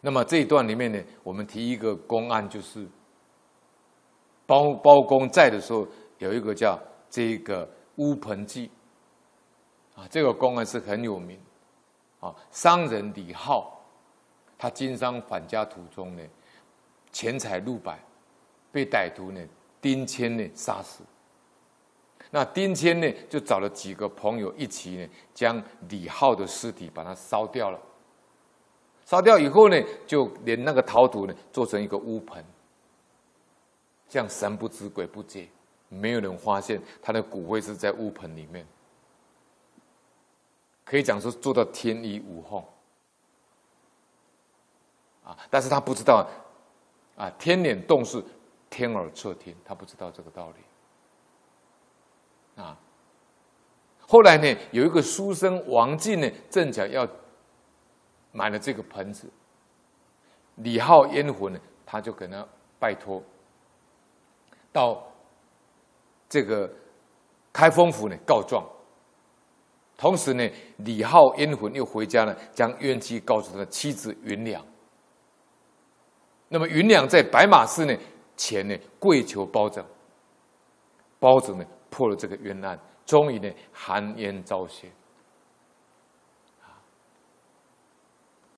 那么这一段里面呢，我们提一个公案，就是包包公在的时候，有一个叫这个乌盆记啊，这个公案是很有名啊。商人李浩，他经商返家途中呢，钱财路败，被歹徒呢丁谦呢杀死。那丁谦呢就找了几个朋友一起呢，将李浩的尸体把它烧掉了。烧掉以后呢，就连那个陶土呢，做成一个乌盆，这样神不知鬼不觉，没有人发现他的骨灰是在乌盆里面，可以讲说做到天衣无缝啊！但是他不知道啊，天脸动是天耳侧听，他不知道这个道理啊。后来呢，有一个书生王进呢，正巧要。买了这个盆子，李浩冤魂呢，他就跟他拜托，到这个开封府呢告状。同时呢，李浩冤魂又回家呢，将冤妻告诉他的妻子云娘。那么云娘在白马寺呢前呢跪求包拯，包拯呢破了这个冤案，终于呢含冤昭雪。